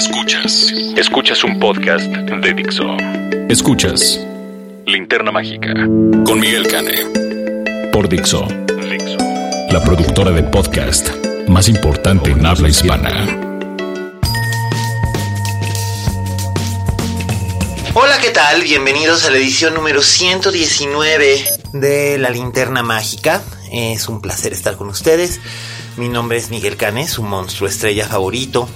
Escuchas. Escuchas un podcast de Dixo. Escuchas Linterna Mágica con Miguel Cane. Por Dixo. Dixo. La productora de podcast más importante en habla hispana. Hola, ¿qué tal? Bienvenidos a la edición número 119 de La Linterna Mágica. Es un placer estar con ustedes. Mi nombre es Miguel Canes, su monstruo estrella favorito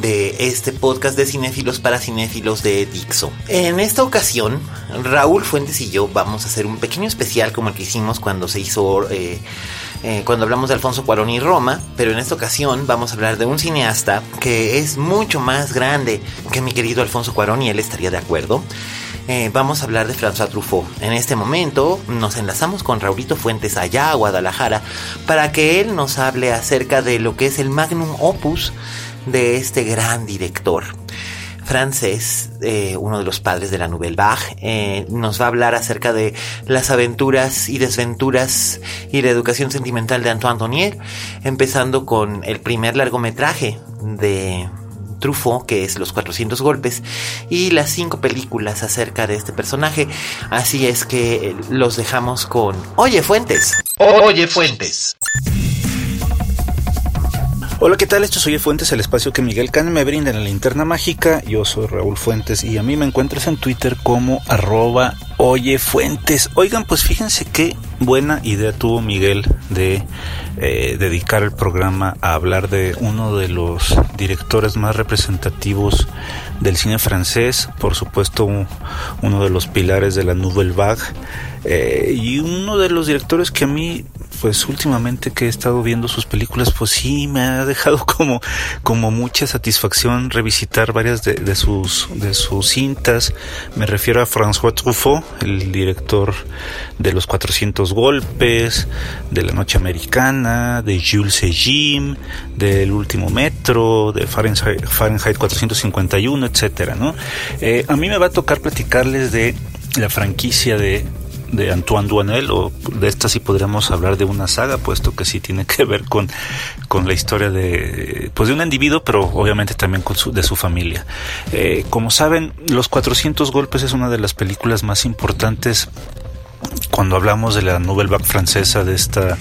de este podcast de cinéfilos para cinéfilos de Dixo. En esta ocasión, Raúl Fuentes y yo vamos a hacer un pequeño especial como el que hicimos cuando se hizo... eh, eh, cuando hablamos de Alfonso Cuarón y Roma, pero en esta ocasión vamos a hablar de un cineasta que es mucho más grande que mi querido Alfonso Cuarón y él estaría de acuerdo. Eh, vamos a hablar de François Truffaut. En este momento nos enlazamos con Raulito Fuentes allá a Guadalajara para que él nos hable acerca de lo que es el magnum opus de este gran director francés, eh, uno de los padres de la Nouvelle Vague, eh, nos va a hablar acerca de las aventuras y desventuras y la educación sentimental de Antoine Donier, empezando con el primer largometraje de Truffaut, que es Los 400 Golpes, y las cinco películas acerca de este personaje. Así es que eh, los dejamos con Oye Fuentes. Oye Fuentes. Hola, ¿qué tal? Esto soy Fuentes, el espacio que Miguel Can me brinda en la linterna mágica. Yo soy Raúl Fuentes y a mí me encuentras en Twitter como arroba Oye Fuentes. Oigan, pues fíjense qué buena idea tuvo Miguel de eh, dedicar el programa a hablar de uno de los directores más representativos del cine francés, por supuesto un- uno de los pilares de la Nouvelle Vague eh, y uno de los directores que a mí pues últimamente que he estado viendo sus películas, pues sí me ha dejado como, como mucha satisfacción revisitar varias de, sus, de sus cintas. Me refiero a François Truffaut, el director de Los 400 Golpes, de La Noche Americana, de Jules Jim, del Último Metro, de Fahrenheit, Fahrenheit 451, etcétera, ¿no? Eh, a mí me va a tocar platicarles de la franquicia de de Antoine Duanel o de esta sí podríamos hablar de una saga puesto que sí tiene que ver con, con la historia de pues de un individuo pero obviamente también con su, de su familia. Eh, como saben Los 400 golpes es una de las películas más importantes cuando hablamos de la Nouvelle Vague francesa, de esta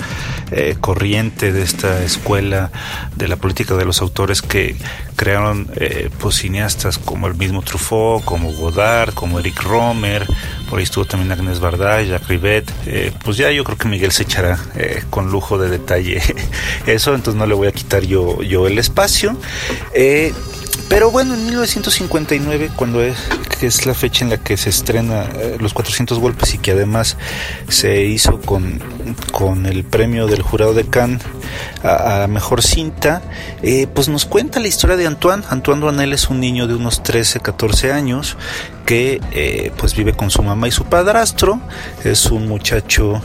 eh, corriente, de esta escuela de la política de los autores que crearon eh, pues, cineastas como el mismo Truffaut, como Godard, como Eric Romer, por ahí estuvo también Agnès Varda, Jacques Rivet, eh, pues ya yo creo que Miguel se echará eh, con lujo de detalle eso, entonces no le voy a quitar yo, yo el espacio. Pero bueno, en 1959, cuando es, que es la fecha en la que se estrena eh, Los 400 Golpes y que además se hizo con, con el premio del jurado de Cannes a, a Mejor Cinta, eh, pues nos cuenta la historia de Antoine. Antoine Duanel es un niño de unos 13, 14 años que eh, pues vive con su mamá y su padrastro. Es un muchacho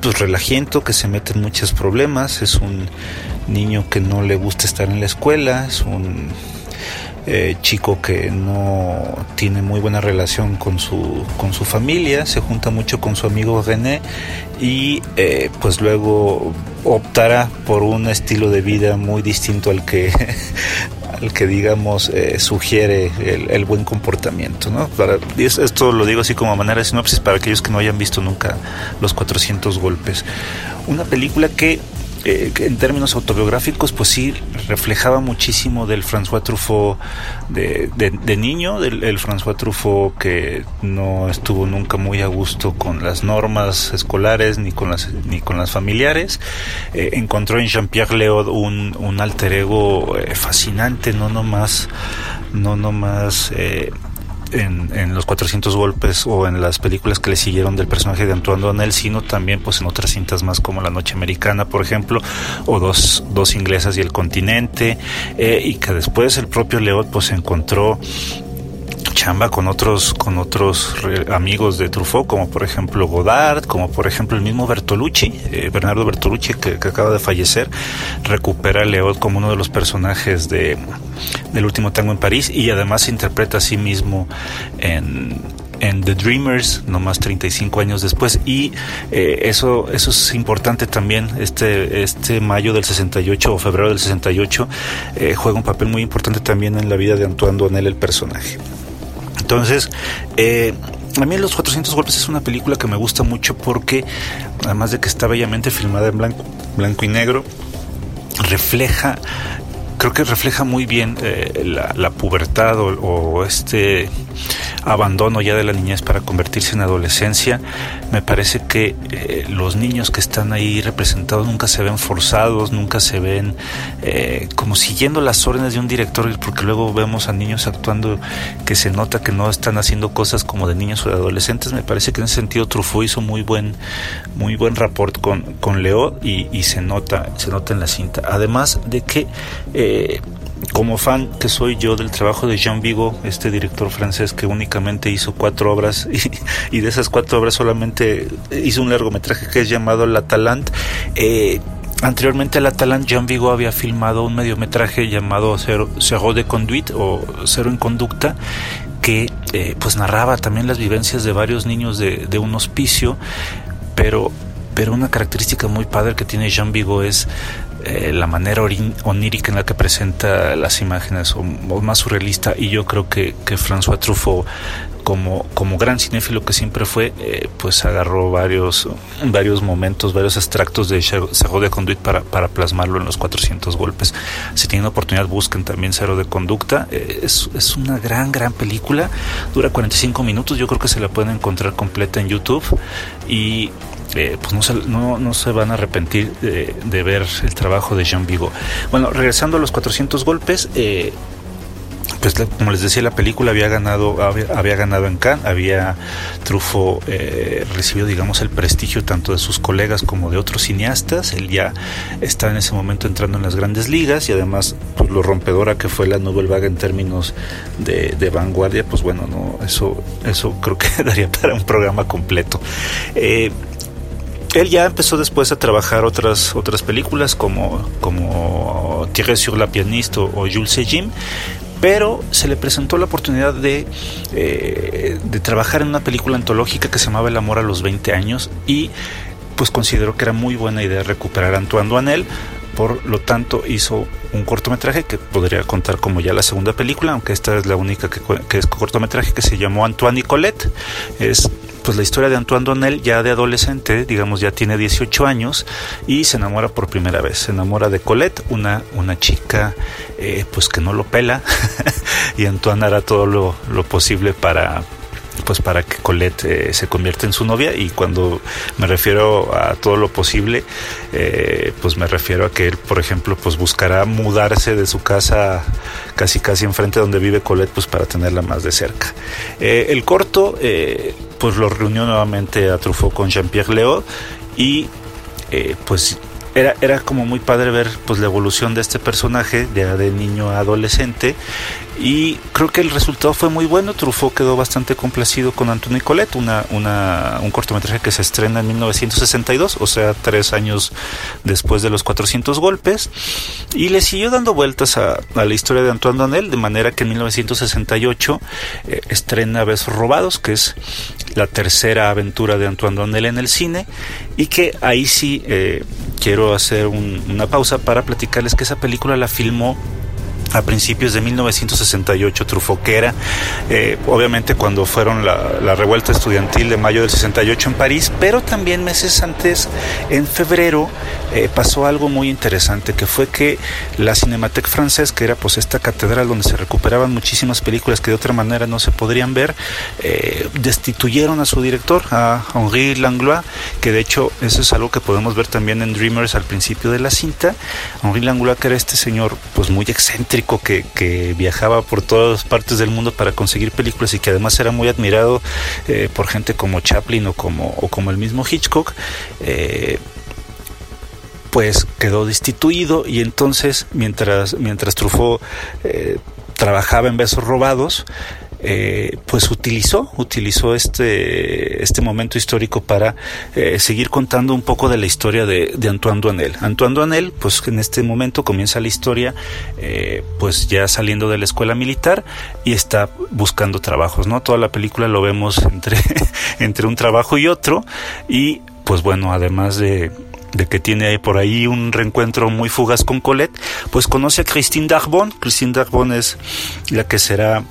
pues relajiento que se mete en muchos problemas, es un niño que no le gusta estar en la escuela, es un eh, chico que no tiene muy buena relación con su, con su familia, se junta mucho con su amigo René y eh, pues luego optará por un estilo de vida muy distinto al que al que digamos eh, sugiere el, el buen comportamiento ¿no? Para- esto lo digo así como a manera de sinopsis para aquellos que no hayan visto nunca los 400 golpes una película que eh, en términos autobiográficos, pues sí, reflejaba muchísimo del François Truffaut de, de- de niño, del el François Truffaut que no estuvo nunca muy a gusto con las normas escolares ni con las, ni con las familiares. Eh, encontró en Jean-Pierre Léaud un, un alter ego eh, fascinante, no nomás, no nomás en, los 400 golpes o en las películas que le siguieron del personaje de Antoine Donnell, sino también pues en otras cintas más como La Noche Americana, por ejemplo, o Dos, dos Inglesas y El Continente, eh, y que después el propio Leot pues encontró chamba con otros con otros amigos de Truffaut como por ejemplo Godard como por ejemplo el mismo Bertolucci eh, Bernardo Bertolucci que, acaba de fallecer recupera a Leot como uno de los personajes de del último tango en París y además se interpreta a sí mismo en en The Dreamers, no más 35 años después. Y eh, eso, eso es importante también. Este, este mayo del 68 o febrero del 68 eh, juega un papel muy importante también en la vida de Antoine Duanel, el personaje. Entonces, eh, a mí Los 400 Golpes es una película que me gusta mucho porque, además de que está bellamente filmada en blanco, blanco y negro, refleja creo que refleja muy bien eh, la, pubertad o, este abandono ya de la niñez para convertirse en adolescencia. Me parece que eh, los niños que están ahí representados nunca se ven forzados, nunca se ven eh, como siguiendo las órdenes de un director, porque luego vemos a niños actuando que se nota que no están haciendo cosas como de niños o de adolescentes. Me parece que en ese sentido Truffaut hizo muy buen, muy buen rapport con, con Leo y, y se nota, se nota en la cinta. Además de que eh, como fan que soy yo del trabajo de Jean Vigo, este director francés que únicamente hizo cuatro obras y, de esas cuatro obras solamente hizo un largometraje que es llamado La Talent. Eh, anteriormente a La Talent, Jean Vigo había filmado un mediometraje llamado Cero, de Conduite o Cero en Conducta que eh, pues narraba también las vivencias de varios niños de, de un hospicio, pero pero una característica muy padre que tiene Jean Vigo es eh, la manera onírica en la que presenta las imágenes o, más surrealista y yo creo que, que François Truffaut como, como gran cinéfilo que siempre fue, eh, pues agarró varios, varios momentos, varios extractos de Cerro de Conduit para, para plasmarlo en los 400 golpes. Si tienen oportunidad, busquen también Cerro de Conducta. Eh, es, es, una gran, gran película. Dura 45 minutos. Yo creo que se la pueden encontrar completa en YouTube. Y eh, pues no se, no, no se, van a arrepentir de, ver el trabajo de Jean Vigo. Bueno, regresando a los 400 golpes, eh, pues como les decía la película había ganado había, ganado en Cannes había Truffaut eh, recibido digamos el prestigio tanto de sus colegas como de otros cineastas él ya está en ese momento entrando en las grandes ligas y además pues, lo rompedora que fue la Nouvelle Vague en términos de, de, vanguardia pues bueno no eso eso creo que daría para un programa completo eh, él ya empezó después a trabajar otras otras películas como como Thierry sur la pianiste o, Jules et Jim pero se le presentó la oportunidad de, eh, de trabajar en una película antológica que se llamaba El amor a los 20 años y pues consideró que era muy buena idea recuperar a Antoine Duanel por lo tanto hizo un cortometraje que podría contar como ya la segunda película, aunque esta es la única que, que es cortometraje que se llamó Antoine y Colette. Es pues la historia de Antoine Donnell ya de adolescente, digamos ya tiene 18 años y se enamora por primera vez, se enamora de Colette, una, una chica eh, pues que no lo pela y Antoine hará todo lo, lo posible para pues para que Colette eh, se convierta en su novia. Y cuando me refiero a todo lo posible eh, pues me refiero a que él por ejemplo pues buscará mudarse de su casa casi casi enfrente donde vive Colette pues para tenerla más de cerca. Eh, el corto pues lo reunió nuevamente a Truffaut con Jean-Pierre Leo y pues era, era como muy padre ver pues la evolución de este personaje ya de niño a adolescente y creo que el resultado fue muy bueno. Truffaut quedó bastante complacido con Anthony Colette, una, una, un cortometraje que se estrena en 1962, o sea, tres años después de los 400 golpes, y le siguió dando vueltas a, la historia de Antoine Donnell, de manera que en 1968 eh, estrena Besos Robados, que es la tercera aventura de Antoine Donnell en el cine, y que ahí sí eh, quiero hacer una pausa para platicarles que esa película la filmó a principios de 1968, Trufoquera, eh, obviamente cuando fueron la, revuelta estudiantil de mayo del 68 en París, pero también meses antes, en febrero, eh, pasó algo muy interesante, que fue que la Cinémathèque Française, que era pues esta catedral donde se recuperaban muchísimas películas que de otra manera no se podrían ver, eh, destituyeron a su director, a Henri Langlois, que de hecho eso es algo que podemos ver también en Dreamers al principio de la cinta. Henri Langlois, que era este señor pues muy excéntrico, que, viajaba por todas partes del mundo para conseguir películas y que además era muy admirado eh, por gente como Chaplin o como, o como el mismo Hitchcock, eh, pues quedó destituido y entonces mientras, mientras Truffaut eh, trabajaba en besos robados, eh, pues utilizó, utilizó este, este momento histórico para eh, seguir contando un poco de la historia de, Antoine Duanel. Antoine Duanel, pues en este momento comienza la historia, eh, pues ya saliendo de la escuela militar y está buscando trabajos, ¿no? Toda la película lo vemos entre, entre un trabajo y otro y pues bueno, además de, de que tiene por ahí un reencuentro muy fugaz con Colette, pues conoce a Christine Darbon. Christine Darbon es la que será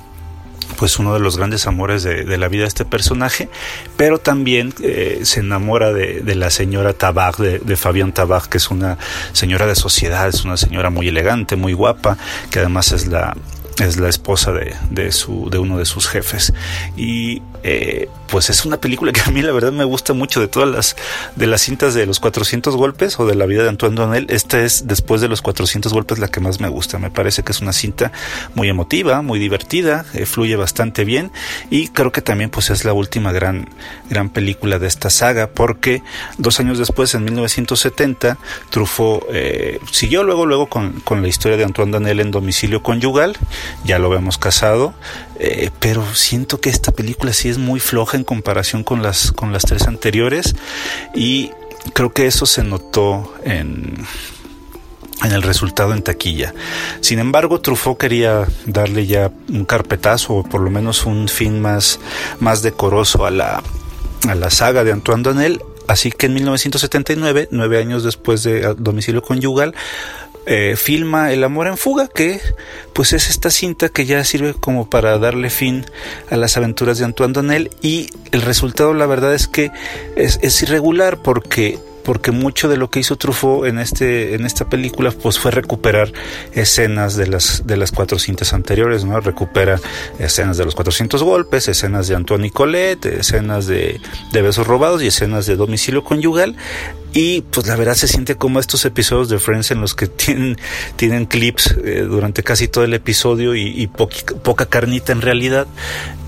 pues uno de los grandes amores de, la vida de este personaje, pero también eh, se enamora de, la señora Tabag, de, de Fabián Tabag, que es una señora de sociedad, es una señora muy elegante, muy guapa, que además es la es la esposa de, de, su, de uno de sus jefes. Y eh, pues es una película que a mí la verdad me gusta mucho de todas las de las cintas de los 400 golpes o de la vida de Antoine Donnell. Esta es después de los 400 golpes la que más me gusta. Me parece que es una cinta muy emotiva, muy divertida, eh, fluye bastante bien y creo que también pues es la última gran gran película de esta saga porque dos años después en 1970 Truffaut eh, siguió luego luego con, con la historia de Antoine Donnell en domicilio conyugal. Ya lo vemos casado, eh, pero siento que esta película sí es muy floja en comparación con las, con las tres anteriores y creo que eso se notó en en el resultado en taquilla. Sin embargo, Truffaut quería darle ya un carpetazo o por lo menos un fin más, más decoroso a la, a la saga de Antoine Donnell. Así que en 1979, nueve años después de Domicilio Conyugal, eh, filma El amor en fuga, que pues es esta cinta que ya sirve como para darle fin a las aventuras de Antoine Donnell y el resultado la verdad es que es, es irregular porque porque mucho de lo que hizo Truffaut en este en esta película pues fue recuperar escenas de las de las cuatro cintas anteriores no recupera escenas de los 400 golpes escenas de Antoine y Colette escenas de, besos robados y escenas de domicilio conyugal y pues la verdad se siente como estos episodios de Friends en los que tienen, tienen clips eh, durante casi todo el episodio y, poca carnita en realidad.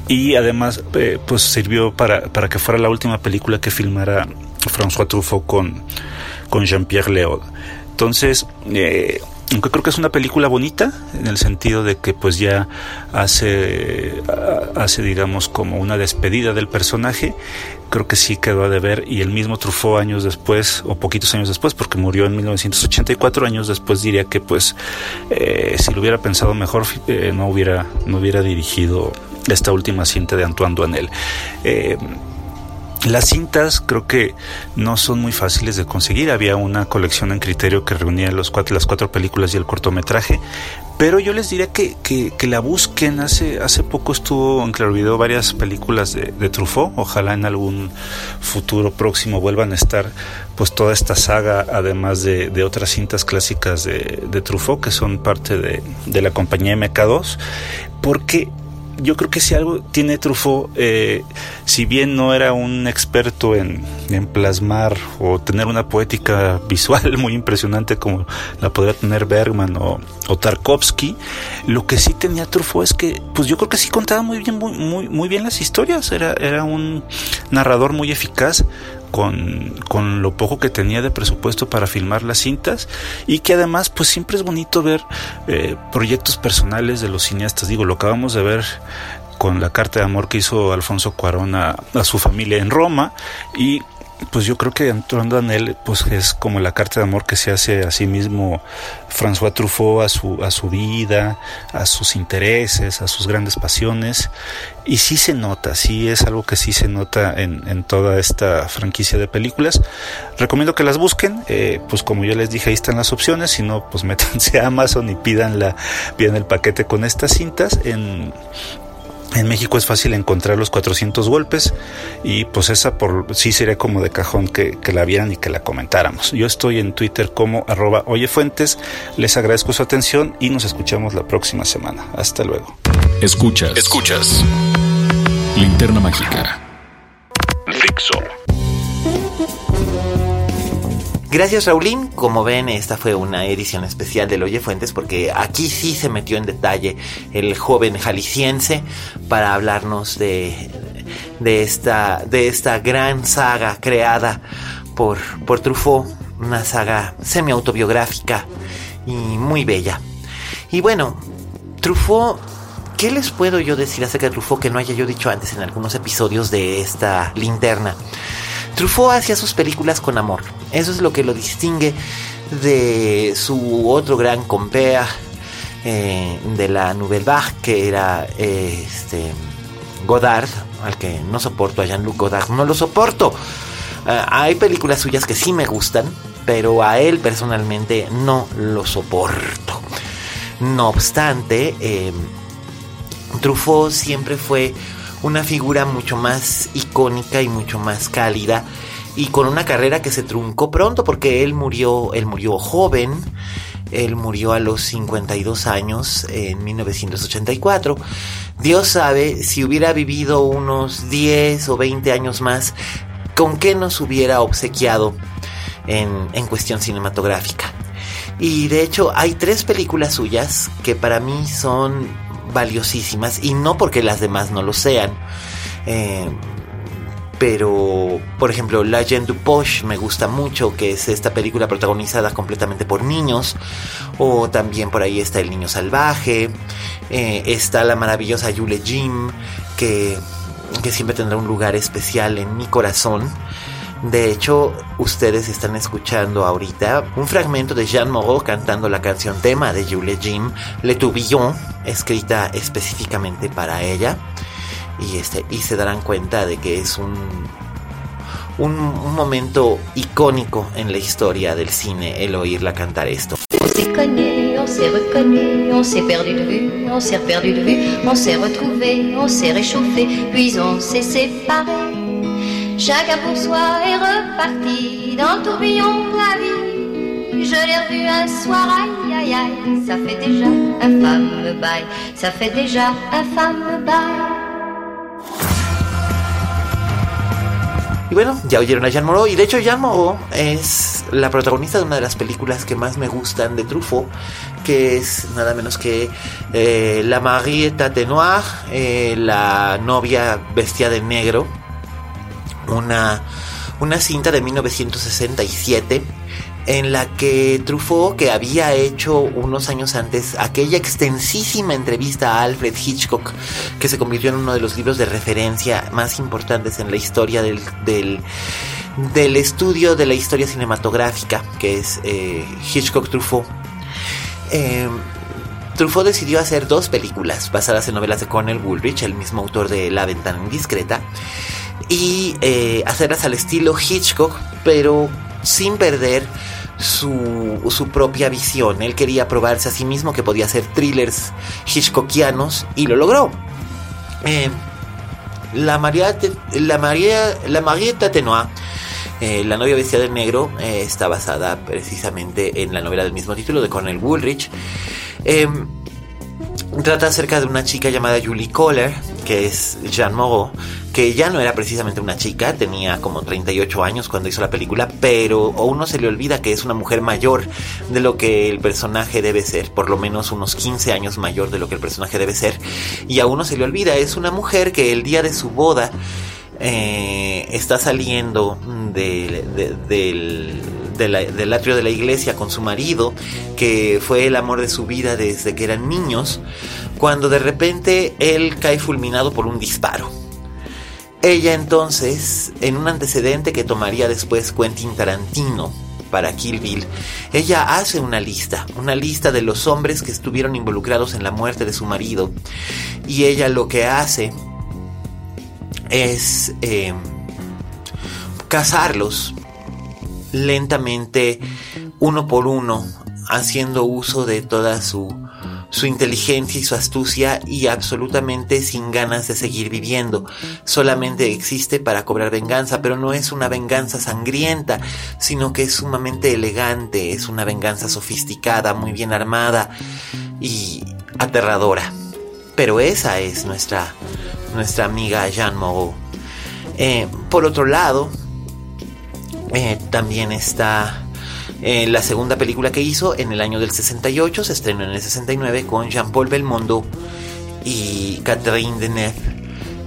Y además eh, pues sirvió para, para que fuera la última película que filmara François Truffaut con, con Jean-Pierre Léaud. Entonces, eh, aunque creo que es una película bonita en el sentido de que pues ya hace hace digamos como una despedida del personaje creo que sí quedó a deber y el mismo Truffaut años después o poquitos años después porque murió en 1984 años después diría que pues eh, si lo hubiera pensado mejor eh, no hubiera no hubiera dirigido esta última cinta de Antoine Duanel eh, las cintas creo que no son muy fáciles de conseguir. Había una colección en criterio que reunía las cuatro películas y el cortometraje. Pero yo les diría que, que, la busquen. Hace, hace poco estuvo en Claro Video varias películas de, de, Truffaut. Ojalá en algún futuro próximo vuelvan a estar pues toda esta saga, además de, de otras cintas clásicas de, de, Truffaut que son parte de, de la compañía MK2. Porque yo creo que si algo tiene Truffaut, eh, si bien no era un experto en, plasmar o tener una poética visual muy impresionante como la podría tener Bergman o, Tarkovsky, lo que sí tenía Truffaut es que, pues yo creo que sí contaba muy bien, muy, muy, muy bien las historias. Era, era un narrador muy eficaz, con, con, lo poco que tenía de presupuesto para filmar las cintas y que además pues siempre es bonito ver eh, proyectos personales de los cineastas. Digo, lo acabamos de ver con la carta de amor que hizo Alfonso Cuarón a, a su familia en Roma y pues yo creo que entrando en él, pues es como la carta de amor que se hace a sí mismo François Truffaut a su, a su vida, a sus intereses, a sus grandes pasiones. Y sí se nota, sí es algo que sí se nota en, en toda esta franquicia de películas. Recomiendo que las busquen, eh, pues como yo les dije, ahí están las opciones, si no, pues métanse a Amazon y pidan, la, el paquete con estas cintas en en México es fácil encontrar los 400 golpes y pues esa por sí sería como de cajón que, la vieran y que la comentáramos. Yo estoy en Twitter como arroba oyefuentes, les agradezco su atención y nos escuchamos la próxima semana. Hasta luego. Escuchas, escuchas. Linterna Mágica. Fixo. Gracias Raulín, como ven esta fue una edición especial del Oye Fuentes porque aquí sí se metió en detalle el joven jalisciense para hablarnos de, de, esta, de esta gran saga creada por, por Truffaut, una saga semi-autobiográfica y muy bella. Y bueno, Truffaut, ¿qué les puedo yo decir acerca de Truffaut que no haya yo dicho antes en algunos episodios de esta linterna? Truffaut hacía sus películas con amor. Eso es lo que lo distingue de su otro gran compea eh, de la Nouvelle Vague, que era eh, este, Godard, al que no soporto a Jean-Luc Godard, no lo soporto. Ah, hay películas suyas que sí me gustan, pero a él personalmente no lo soporto. No obstante, eh, Truffaut siempre fue una figura mucho más icónica y mucho más cálida y con una carrera que se truncó pronto porque él murió, él murió joven, él murió a los 52 años en 1984. Dios sabe si hubiera vivido unos 10 o 20 años más, con qué nos hubiera obsequiado en, en cuestión cinematográfica. Y de hecho hay tres películas suyas que para mí son valiosísimas y no porque las demás no lo sean. Eh, pero, por ejemplo, Legend du Poche me gusta mucho, que es esta película protagonizada completamente por niños. O también por ahí está El Niño Salvaje. Eh, está la maravillosa Yule Jim, que, que siempre tendrá un lugar especial en mi corazón. De hecho, ustedes están escuchando ahorita un fragmento de Jean Moreau cantando la canción tema de Jules Jim, Le Tourbillon, escrita específicamente para ella. Y, este, y se darán cuenta de que es un, un, momento icónico en la historia del cine el oírla cantar esto. On on de vue, on de vue, on on puis on. Chacun pour soi est reparti dans le tourbillon de la vie. Je l'ai revu un soir, aïe aïe aïe, ça fait déjà un femme bail, ça fait déjà un femme bail. Y bueno, ya oyeron a Jean Moreau. Y de hecho, Jean Moreau es la protagonista de una de las películas que más me gustan de Truffaut, que es nada menos que eh, La Marietta de Noir, eh, la novia vestida de negro. Una, una cinta de 1967 en la que Truffaut, que había hecho unos años antes aquella extensísima entrevista a Alfred Hitchcock, que se convirtió en uno de los libros de referencia más importantes en la historia del, del, estudio de la historia cinematográfica, que es eh, Hitchcock Truffaut. Eh, Truffaut decidió hacer dos películas basadas en novelas de Cornell Woolrich, el mismo autor de La ventana indiscreta, y eh, hacerlas al estilo Hitchcock, pero sin perder su, su, propia visión. Él quería probarse a sí mismo que podía hacer thrillers hitchcockianos y lo logró. Eh, la, María, la, María, la Marietta Tenoir, eh, la novia vestida de negro, está basada precisamente en la novela del mismo título de Cornell Woolrich. Trata acerca de una chica llamada Julie Kohler, que es Jean Moreau, que ya no era precisamente una chica, tenía como 38 años cuando hizo la película, pero a uno se le olvida que es una mujer mayor de lo que el personaje debe ser, por lo menos unos 15 años mayor de lo que el personaje debe ser, y a uno se le olvida, es una mujer que el día de su boda eh, está saliendo de, de, del, del atrio de la iglesia con su marido, que fue el amor de su vida desde que eran niños, cuando de repente él cae fulminado por un disparo. Ella entonces, en un antecedente que tomaría después Quentin Tarantino para Kill Bill, ella hace una lista, una lista de los hombres que estuvieron involucrados en la muerte de su marido, y ella lo que hace es eh, cazarlos lentamente, uno por uno, haciendo uso de toda su, su inteligencia y su astucia y absolutamente sin ganas de seguir viviendo. Solamente existe para cobrar venganza, pero no es una venganza sangrienta, sino que es sumamente elegante, es una venganza sofisticada, muy bien armada y aterradora. Pero esa es nuestra, nuestra amiga Jean Moreau. Eh, por otro lado, eh, también está Eh, la segunda película que hizo en el año del 68 se estrenó en el 69 con Jean-Paul Belmondo y Catherine Deneuve.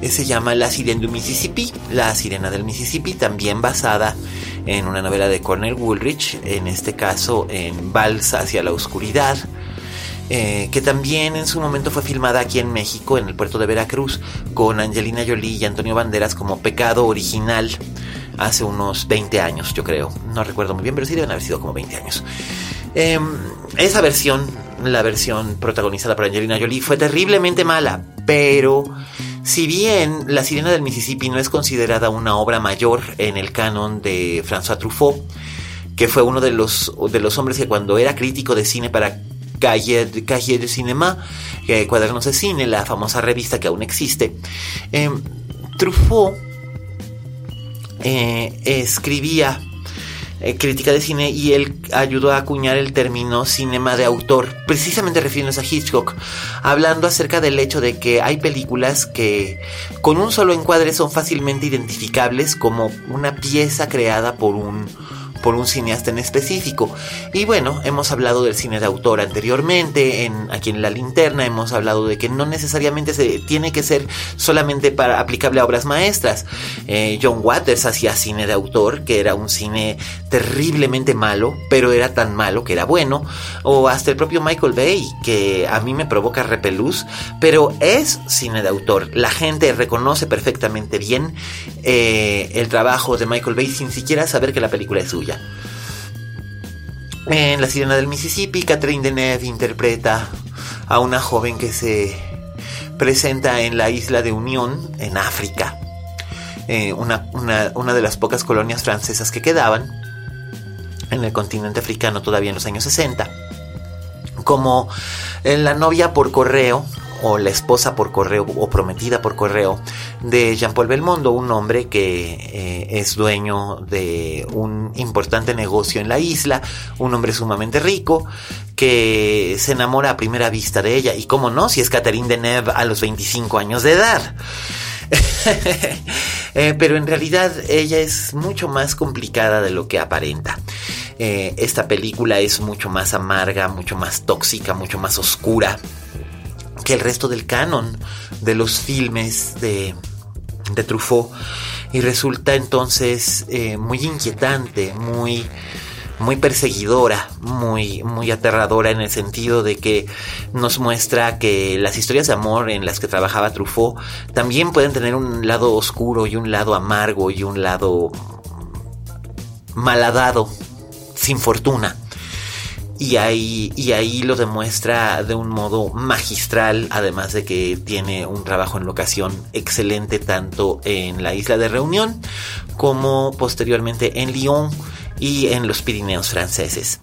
Eh, se llama La Sirena del Mississippi, La Sirena del Mississippi, también basada en una novela de Cornell Woolrich, en este caso en Balsa hacia la oscuridad. Que también en su momento fue filmada aquí en México, en el puerto de Veracruz, con Angelina Jolie y Antonio Banderas como pecado original hace unos 20 años, yo creo. No recuerdo muy bien, pero sí deben haber sido como 20 años. Em, esa versión, la versión protagonizada por Angelina Jolie, fue terriblemente mala, pero si bien La Sirena del Mississippi no es considerada una obra mayor en el canon de François Truffaut, que fue uno de los, de los hombres que cuando era crítico de cine para Cahiers de Cinema, eh, Cuadernos de Cine, la famosa revista que aún existe, em, Truffaut eh, escribía eh, crítica de cine y él ayudó a acuñar el término cinema de autor, precisamente refiriéndose a Hitchcock, hablando acerca del hecho de que hay películas que con un solo encuadre son fácilmente identificables como una pieza creada por un por un cineasta en específico. Y bueno, hemos hablado del cine de autor anteriormente, en, aquí en La Linterna hemos hablado de que no necesariamente se tiene que ser solamente para aplicable a obras maestras. Eh, John Waters hacía cine de autor, que era un cine terriblemente malo, pero era tan malo que era bueno. O hasta el propio Michael Bay, que a mí me provoca repelús, pero es cine de autor. La gente reconoce perfectamente bien eh, el trabajo de Michael Bay sin siquiera saber que la película es suya. En La Sirena del Mississippi, Catherine Deneuve interpreta a una joven que se presenta en la isla de Unión, en África, eh, una, de las pocas colonias francesas que quedaban en el continente africano todavía en los años 60, como la novia por correo o la esposa por correo o prometida por correo de Jean-Paul Belmondo, un hombre que eh, es dueño de un importante negocio en la isla, un hombre sumamente rico que se enamora a primera vista de ella y cómo no, si es Catherine Deneuve a los 25 años de edad. Eh, pero en realidad ella es mucho más complicada de lo que aparenta. Eh, esta película es mucho más amarga, mucho más tóxica, mucho más oscura que el resto del canon de los filmes de, de Truffaut y resulta entonces eh, muy inquietante, muy muy perseguidora, muy, muy aterradora en el sentido de que nos muestra que las historias de amor en las que trabajaba Truffaut también pueden tener un lado oscuro y un lado amargo y un lado malhadado, sin fortuna. Y ahí, y ahí lo demuestra de un modo magistral, además de que tiene un trabajo en locación excelente tanto en la isla de Reunión como posteriormente en Lyon y en los Pirineos franceses.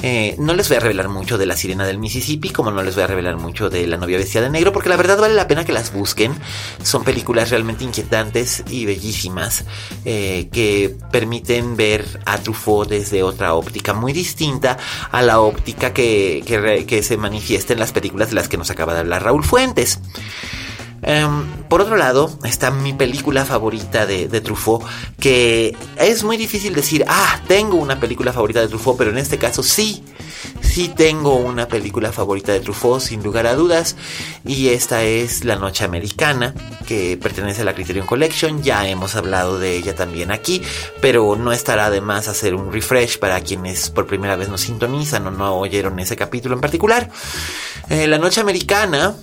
Eh, no les voy a revelar mucho de La Sirena del Mississippi, como no les voy a revelar mucho de La novia vestida de negro, porque la verdad vale la pena que las busquen. Son películas realmente inquietantes y bellísimas eh, que permiten ver a Truffaut desde otra óptica muy distinta a la óptica que, que se manifiesta en las películas de las que nos acaba de hablar Raúl Fuentes. Em, por otro lado, está mi película favorita de, de, Truffaut, que es muy difícil decir, ah, tengo una película favorita de Truffaut, pero en este caso sí, sí tengo una película favorita de Truffaut, sin lugar a dudas, y esta es La Noche Americana, que pertenece a la Criterion Collection, ya hemos hablado de ella también aquí, pero no estará de más hacer un refresh para quienes por primera vez nos sintonizan o no oyeron ese capítulo en particular. Eh, la Noche Americana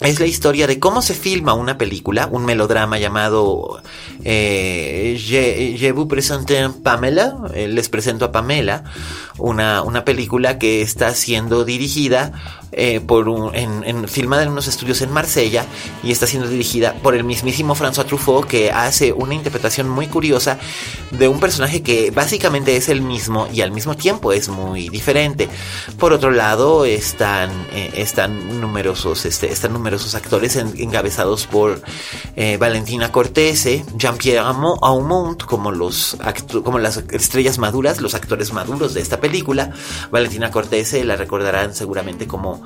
es la historia de cómo se filma una película, un melodrama llamado eh, Je, vous présente Pamela, eh, les presento a Pamela, una, una película que está siendo dirigida eh, por un, en, filmada en unos estudios en Marsella y está siendo dirigida por el mismísimo François Truffaut que hace una interpretación muy curiosa de un personaje que básicamente es el mismo y al mismo tiempo es muy diferente. Por otro lado están, eh, están numerosos, este, están numerosos actores encabezados por eh, Valentina Cortese, Jean-Pierre Aumont como, los como las estrellas maduras, los actores maduros de esta película. Valentina Cortese la recordarán seguramente como,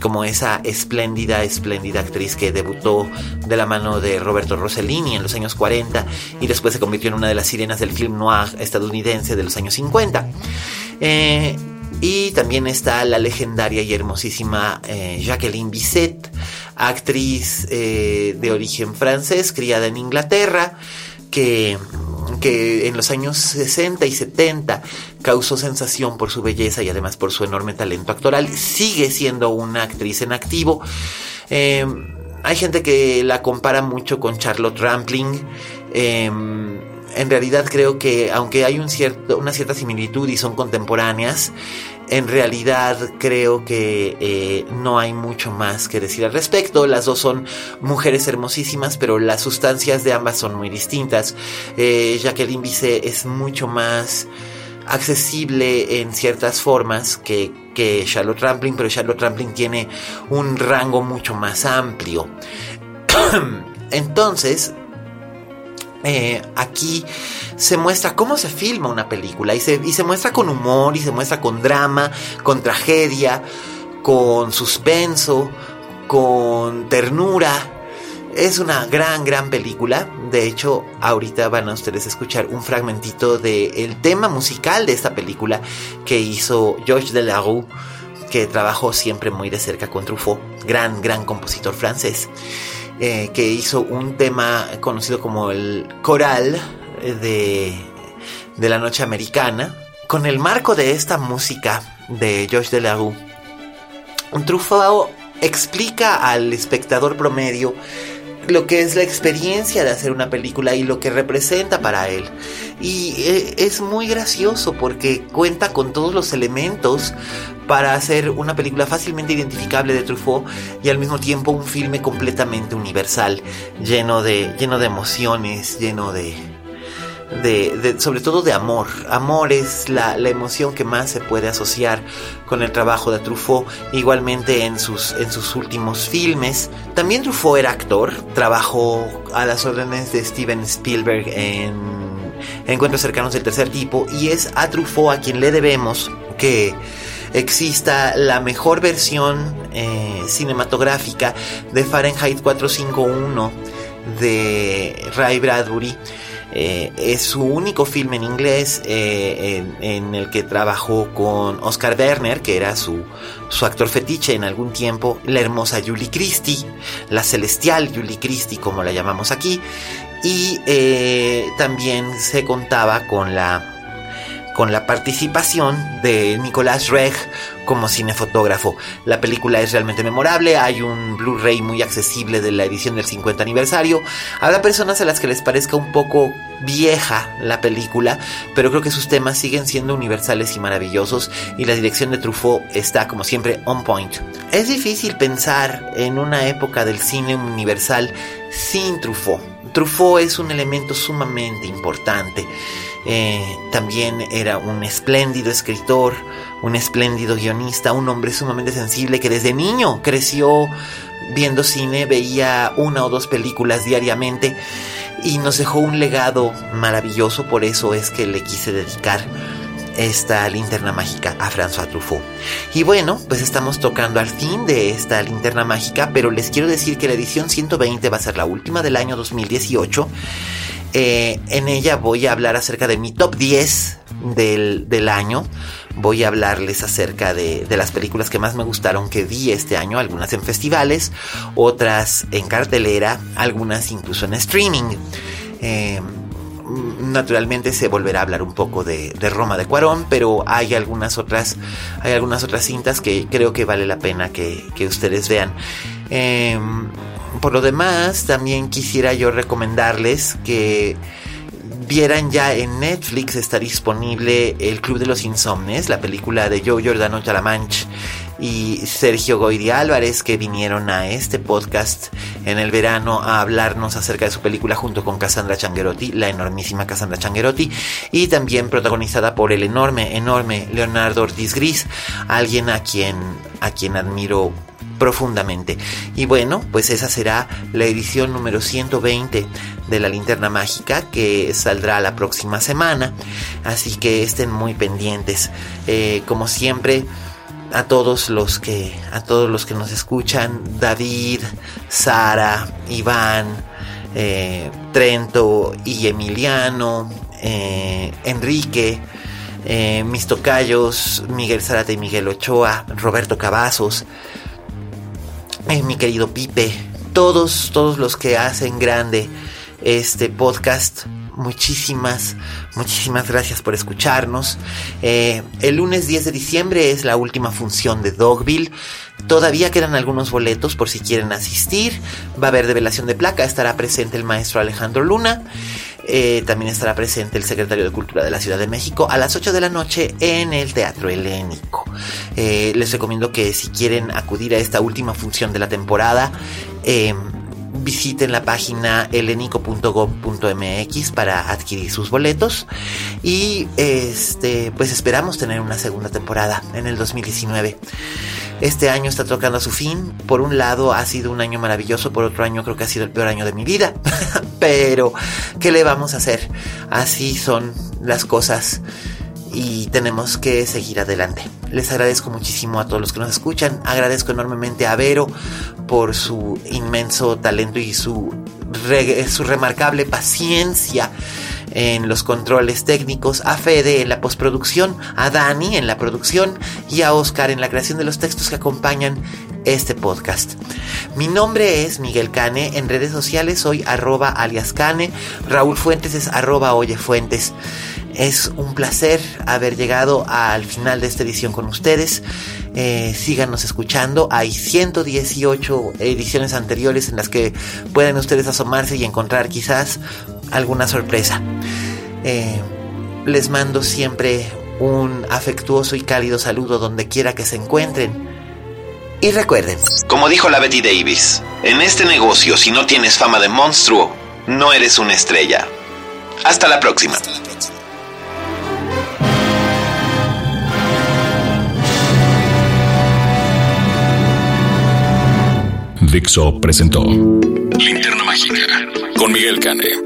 como esa espléndida, espléndida actriz que debutó de la mano de Roberto Rossellini en los años 40 y después se convirtió en una de las sirenas del film noir estadounidense de los años 50. Eh, y también está la legendaria y hermosísima eh, Jacqueline Bisset, actriz eh, de origen francés, criada en Inglaterra, que, que en los años 60 y 70 causó sensación por su belleza y además por su enorme talento actoral. Sigue siendo una actriz en activo. hay gente que la compara mucho con Charlotte Rampling en realidad creo que aunque hay un cierto, una cierta similitud y son contemporáneas, en realidad creo que eh, no hay mucho más que decir al respecto. Las dos son mujeres hermosísimas, pero las sustancias de ambas son muy distintas. Eh, Jacqueline Bisset es mucho más accesible en ciertas formas que, que Charlotte Rampling, pero Charlotte Rampling tiene un rango mucho más amplio. Entonces, eh, aquí se muestra cómo se filma una película y se, y se muestra con humor y se muestra con drama, con tragedia, con suspenso, con ternura. Es una gran, gran película. De hecho, ahorita van a ustedes escuchar un fragmentito del tema musical de esta película que hizo Georges Delarue, que trabajó siempre muy de cerca con Truffaut, gran, gran compositor francés. Eh, que hizo un tema conocido como el coral de, de la noche americana. Con el marco de esta música de Georges Delarue, Truffaut explica al espectador promedio lo que es la experiencia de hacer una película y lo que representa para él. Y eh, es muy gracioso porque cuenta con todos los elementos para hacer una película fácilmente identificable de Truffaut y al mismo tiempo un filme completamente universal, lleno de, lleno de emociones, lleno de, de, sobre todo de amor. Amor es la, emoción que más se puede asociar con el trabajo de Truffaut, igualmente en sus, en sus últimos filmes. También Truffaut era actor, trabajó a las órdenes de Steven Spielberg en Encuentros cercanos del tercer tipo y es a Truffaut a quien le debemos que exista la mejor versión eh, cinematográfica de Fahrenheit 451 de Ray Bradbury. Eh, es su único filme en inglés eh, en, el que trabajó con Oscar Werner, que era su, su actor fetiche en algún tiempo, la hermosa Julie Christie, la celestial Julie Christie como la llamamos aquí, y también se contaba con la con la participación de Nicolás Reg como cinefotógrafo. La película es realmente memorable, hay un Blu-ray muy accesible de la edición del 50 aniversario. Habrá personas a las que les parezca un poco vieja la película, pero creo que sus temas siguen siendo universales y maravillosos y la dirección de Truffaut está como siempre on point. Es difícil pensar en una época del cine universal sin Truffaut. Truffaut es un elemento sumamente importante. Eh, también era un espléndido escritor, un espléndido guionista, un hombre sumamente sensible que desde niño creció viendo cine, veía una o dos películas diariamente y nos dejó un legado maravilloso, por eso es que le quise dedicar esta linterna mágica a François Truffaut. Y bueno, pues estamos tocando al fin de esta linterna mágica, pero les quiero decir que la edición 120 va a ser la última del año 2018 eh, en ella voy a hablar acerca de mi top 10 del, año. Voy a hablarles acerca de, las películas que más me gustaron que vi este año, algunas en festivales, otras en cartelera, algunas incluso en streaming. Eh, naturalmente se volverá a hablar un poco de, Roma de Cuarón, pero hay algunas otras, hay algunas otras cintas que creo que vale la pena que, ustedes vean. Eh, por lo demás, también quisiera yo recomendarles que vieran ya en Netflix está disponible El Club de los Insomnes, la película de Joe Giordano Talamanch y Sergio Goyri Álvarez que vinieron a este podcast en el verano a hablarnos acerca de su película junto con Cassandra Changuerotti, la enormísima Cassandra Changuerotti y también protagonizada por el enorme, enorme Leonardo Ortiz Gris, alguien a quien, a quien admiro profundamente. Y bueno, pues esa será la edición número 120 de la linterna mágica que saldrá la próxima semana. Así que estén muy pendientes. Eh, como siempre, a todos los que a todos los que nos escuchan, David, Sara, Iván, eh, Trento y Emiliano, eh, Enrique, mis tocayos, Miguel Zarate y Miguel Ochoa, Roberto Cavazos, mi querido Pipe, todos, todos los que hacen grande este podcast. Muchísimas, muchísimas gracias por escucharnos. Eh, el lunes 10 de diciembre es la última función de Dogville. Todavía quedan algunos boletos por si quieren asistir. Va a haber develación de placa. Estará presente el maestro Alejandro Luna. Eh, también estará presente el secretario de Cultura de la Ciudad de México a las 8 de la noche en el Teatro Helénico. Eh, les recomiendo que si quieren acudir a esta última función de la temporada, eh, visiten la página helenico.gov.mx para adquirir sus boletos y este pues esperamos tener una segunda temporada en el 2019. Este año está tocando a su fin. Por un lado ha sido un año maravilloso, por otro año creo que ha sido el peor año de mi vida. Pero, ¿qué le vamos a hacer? Así son las cosas y tenemos que seguir adelante. Les agradezco muchísimo a todos los que nos escuchan. Agradezco enormemente a Vero por su inmenso talento y su, su remarcable paciencia en los controles técnicos, a Fede en la postproducción, a Dani en la producción y a Oscar en la creación de los textos que acompañan este podcast. Mi nombre es Miguel Cane, en redes sociales soy arroba alias Cane, Raúl Fuentes es arroba Oye Fuentes. Es un placer haber llegado al final de esta edición con ustedes. Eh, síganos escuchando. Hay 118 ediciones anteriores en las que pueden ustedes asomarse y encontrar quizás alguna sorpresa. Eh, les mando siempre un afectuoso y cálido saludo donde quiera que se encuentren. Y recuerden, como dijo la Betty Davis, en este negocio si no tienes fama de monstruo, no eres una estrella. Hasta la próxima. Dixo presentó Linterna Mágica con Miguel Cane.